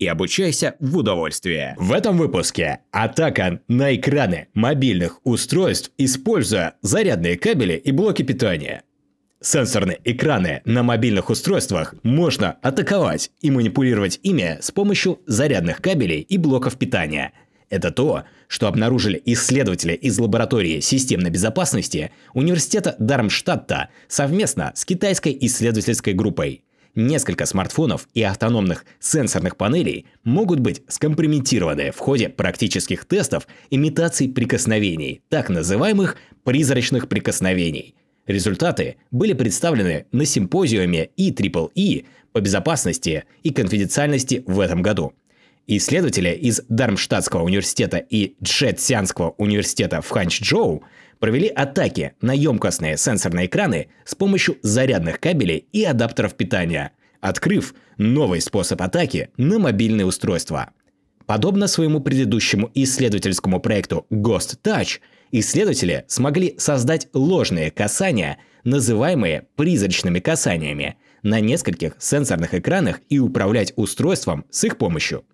и обучайся в удовольствие. В этом выпуске атака на экраны мобильных устройств, используя зарядные кабели и блоки питания. Сенсорные экраны на мобильных устройствах можно атаковать и манипулировать ими с помощью зарядных кабелей и блоков питания. Это то, что обнаружили исследователи из лаборатории системной безопасности Университета Дармштадта совместно с китайской исследовательской группой – Несколько смартфонов и автономных сенсорных панелей могут быть скомпрометированы в ходе практических тестов имитаций прикосновений, так называемых призрачных прикосновений. Результаты были представлены на симпозиуме EEE по безопасности и конфиденциальности в этом году. Исследователи из Дармштадтского университета и Джетсианского университета в Ханчжоу провели атаки на емкостные сенсорные экраны с помощью зарядных кабелей и адаптеров питания, открыв новый способ атаки на мобильные устройства. Подобно своему предыдущему исследовательскому проекту Ghost Touch, исследователи смогли создать ложные касания, называемые призрачными касаниями, на нескольких сенсорных экранах и управлять устройством с их помощью.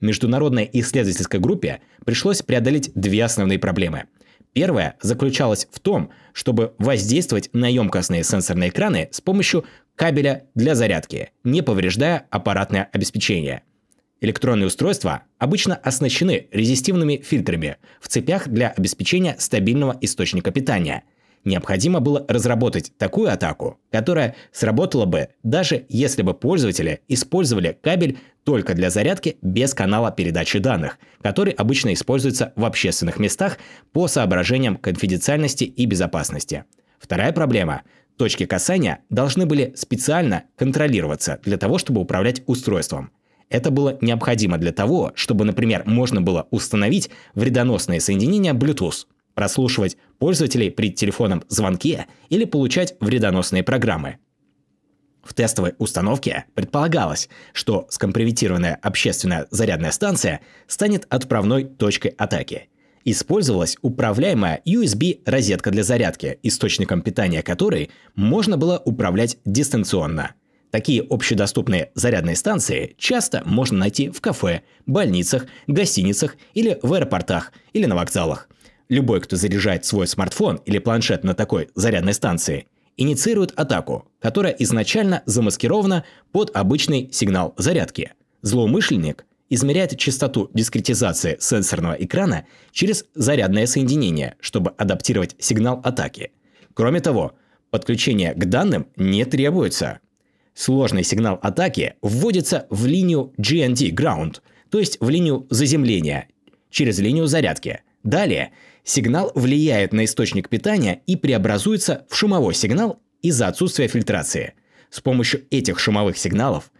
Международной исследовательской группе пришлось преодолеть две основные проблемы – Первое заключалось в том, чтобы воздействовать на емкостные сенсорные экраны с помощью кабеля для зарядки, не повреждая аппаратное обеспечение. Электронные устройства обычно оснащены резистивными фильтрами в цепях для обеспечения стабильного источника питания – необходимо было разработать такую атаку, которая сработала бы даже если бы пользователи использовали кабель только для зарядки без канала передачи данных, который обычно используется в общественных местах по соображениям конфиденциальности и безопасности. Вторая проблема – точки касания должны были специально контролироваться для того, чтобы управлять устройством. Это было необходимо для того, чтобы, например, можно было установить вредоносные соединения Bluetooth – прослушивать пользователей при телефонном звонке или получать вредоносные программы. В тестовой установке предполагалось, что скомпрометированная общественная зарядная станция станет отправной точкой атаки. Использовалась управляемая USB-розетка для зарядки, источником питания которой можно было управлять дистанционно. Такие общедоступные зарядные станции часто можно найти в кафе, больницах, гостиницах или в аэропортах или на вокзалах – Любой, кто заряжает свой смартфон или планшет на такой зарядной станции, инициирует атаку, которая изначально замаскирована под обычный сигнал зарядки. Злоумышленник измеряет частоту дискретизации сенсорного экрана через зарядное соединение, чтобы адаптировать сигнал атаки. Кроме того, подключение к данным не требуется. Сложный сигнал атаки вводится в линию GND Ground, то есть в линию заземления, через линию зарядки. Далее сигнал влияет на источник питания и преобразуется в шумовой сигнал из-за отсутствия фильтрации. С помощью этих шумовых сигналов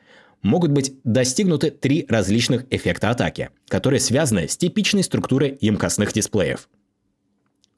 могут быть достигнуты три различных эффекта атаки, которые связаны с типичной структурой емкостных дисплеев.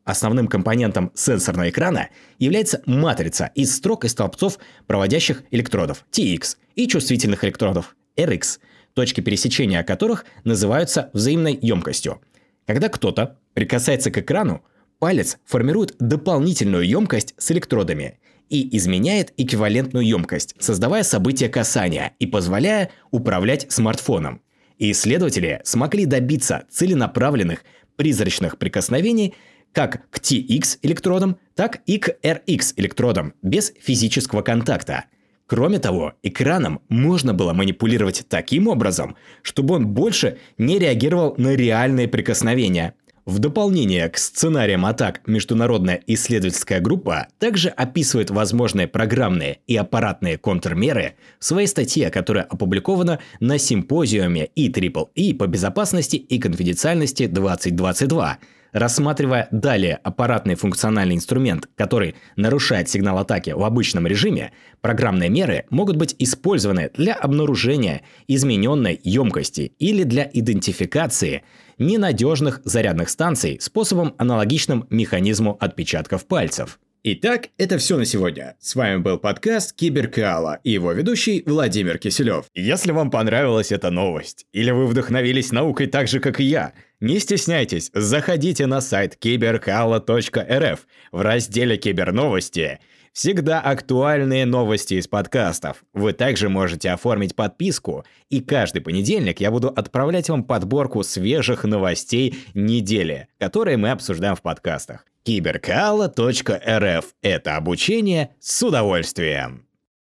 Основным компонентом сенсорного экрана является матрица из строк и столбцов проводящих электродов TX и чувствительных электродов RX, точки пересечения которых называются взаимной емкостью. Когда кто-то прикасается к экрану, палец формирует дополнительную емкость с электродами и изменяет эквивалентную емкость, создавая событие касания и позволяя управлять смартфоном. И исследователи смогли добиться целенаправленных призрачных прикосновений как к TX электродам, так и к RX электродам без физического контакта. Кроме того, экраном можно было манипулировать таким образом, чтобы он больше не реагировал на реальные прикосновения, в дополнение к сценариям атак международная исследовательская группа также описывает возможные программные и аппаратные контрмеры в своей статье, которая опубликована на симпозиуме EEE по безопасности и конфиденциальности 2022, рассматривая далее аппаратный функциональный инструмент, который нарушает сигнал атаки в обычном режиме, программные меры могут быть использованы для обнаружения измененной емкости или для идентификации ненадежных зарядных станций способом аналогичным механизму отпечатков пальцев. Итак, это все на сегодня. С вами был подкаст Киберкала и его ведущий Владимир Киселев. Если вам понравилась эта новость, или вы вдохновились наукой так же, как и я, не стесняйтесь, заходите на сайт киберкала.рф в разделе «Киберновости» Всегда актуальные новости из подкастов. Вы также можете оформить подписку, и каждый понедельник я буду отправлять вам подборку свежих новостей недели, которые мы обсуждаем в подкастах. Киберкала.рф – это обучение с удовольствием.